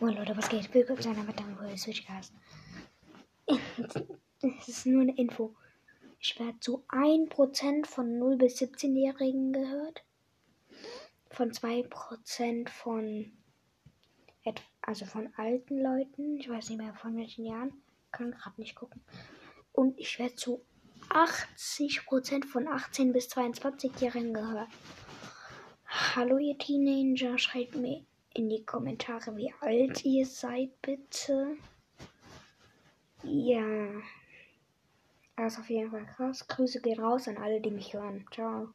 Moin Leute, was geht? Willkommen zu einer weiteren Folge Switchcast. Es ist nur eine Info. Ich werde zu 1% von 0 bis 17-Jährigen gehört. Von 2% von also von alten Leuten. Ich weiß nicht mehr von welchen Jahren. Kann gerade nicht gucken. Und ich werde zu 80% von 18 bis 22-Jährigen gehört. Hallo ihr Teenager, schreibt mir in die Kommentare, wie alt ihr seid, bitte. Ja. Das ist auf jeden Fall krass. Grüße gehen raus an alle, die mich hören. Ciao.